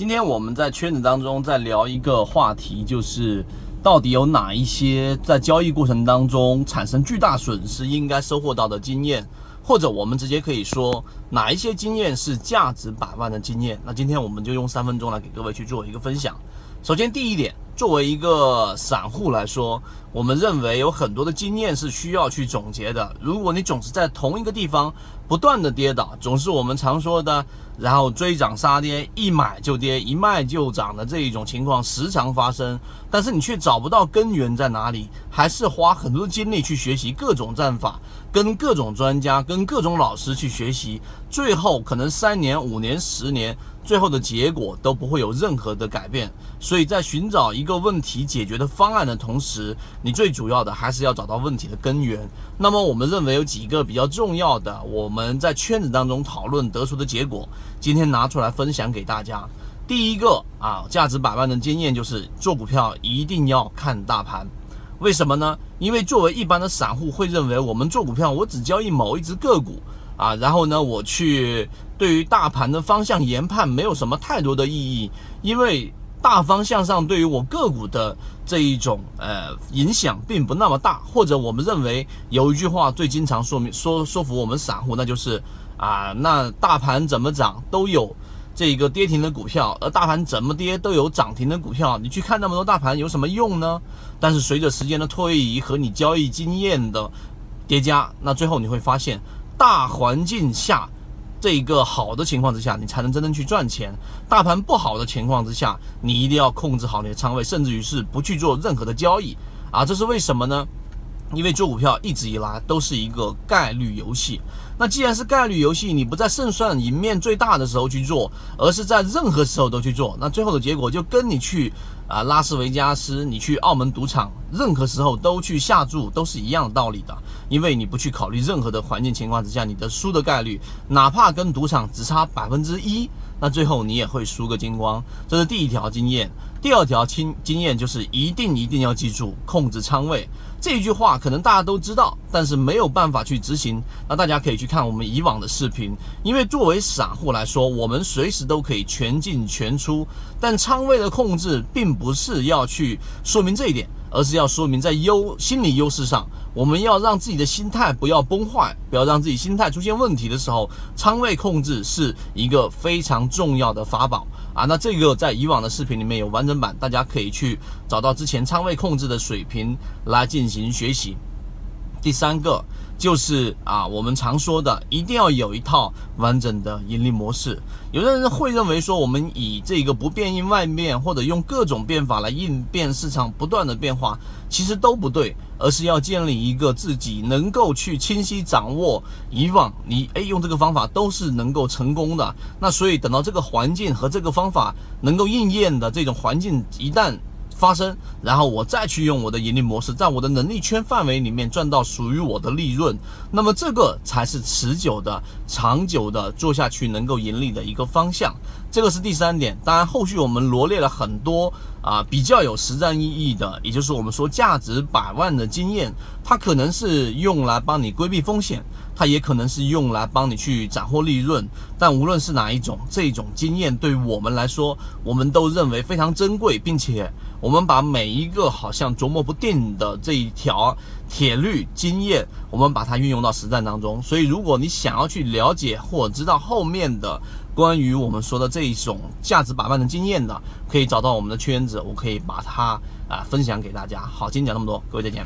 今天我们在圈子当中在聊一个话题，就是到底有哪一些在交易过程当中产生巨大损失应该收获到的经验，或者我们直接可以说哪一些经验是价值百万的经验。那今天我们就用三分钟来给各位去做一个分享。首先第一点，作为一个散户来说，我们认为有很多的经验是需要去总结的。如果你总是在同一个地方不断的跌倒，总是我们常说的。然后追涨杀跌，一买就跌，一卖就涨的这一种情况时常发生，但是你却找不到根源在哪里，还是花很多精力去学习各种战法，跟各种专家、跟各种老师去学习，最后可能三年、五年、十年，最后的结果都不会有任何的改变。所以在寻找一个问题解决的方案的同时，你最主要的还是要找到问题的根源。那么我们认为有几个比较重要的，我们们在圈子当中讨论得出的结果。今天拿出来分享给大家。第一个啊，价值百万的经验就是做股票一定要看大盘。为什么呢？因为作为一般的散户会认为，我们做股票我只交易某一只个股啊，然后呢，我去对于大盘的方向研判没有什么太多的意义，因为大方向上对于我个股的这一种呃影响并不那么大。或者我们认为有一句话最经常说明说说服我们散户，那就是。啊，那大盘怎么涨都有这个跌停的股票，而大盘怎么跌都有涨停的股票。你去看那么多大盘有什么用呢？但是随着时间的推移和你交易经验的叠加，那最后你会发现，大环境下这一个好的情况之下，你才能真正去赚钱。大盘不好的情况之下，你一定要控制好你的仓位，甚至于是不去做任何的交易。啊，这是为什么呢？因为做股票一直以来都是一个概率游戏，那既然是概率游戏，你不在胜算赢面最大的时候去做，而是在任何时候都去做，那最后的结果就跟你去啊拉斯维加斯，你去澳门赌场，任何时候都去下注都是一样的道理的。因为你不去考虑任何的环境情况之下，你的输的概率，哪怕跟赌场只差百分之一，那最后你也会输个精光。这是第一条经验。第二条经经验就是一定一定要记住控制仓位这句话，可能大家都知道，但是没有办法去执行。那大家可以去看我们以往的视频，因为作为散户来说，我们随时都可以全进全出，但仓位的控制并不是要去说明这一点。而是要说明，在优心理优势上，我们要让自己的心态不要崩坏，不要让自己心态出现问题的时候，仓位控制是一个非常重要的法宝啊。那这个在以往的视频里面有完整版，大家可以去找到之前仓位控制的水平来进行学习。第三个就是啊，我们常说的，一定要有一套完整的盈利模式。有的人会认为说，我们以这个不变应万变，或者用各种变法来应变市场不断的变化，其实都不对，而是要建立一个自己能够去清晰掌握以往你哎用这个方法都是能够成功的。那所以等到这个环境和这个方法能够应验的这种环境一旦。发生，然后我再去用我的盈利模式，在我的能力圈范围里面赚到属于我的利润，那么这个才是持久的、长久的做下去能够盈利的一个方向。这个是第三点。当然，后续我们罗列了很多啊比较有实战意义的，也就是我们说价值百万的经验，它可能是用来帮你规避风险。它也可能是用来帮你去斩获利润，但无论是哪一种，这种经验对于我们来说，我们都认为非常珍贵，并且我们把每一个好像琢磨不定的这一条铁律经验，我们把它运用到实战当中。所以，如果你想要去了解或知道后面的关于我们说的这一种价值百万的经验的，可以找到我们的圈子，我可以把它啊分享给大家。好，今天讲那么多，各位再见。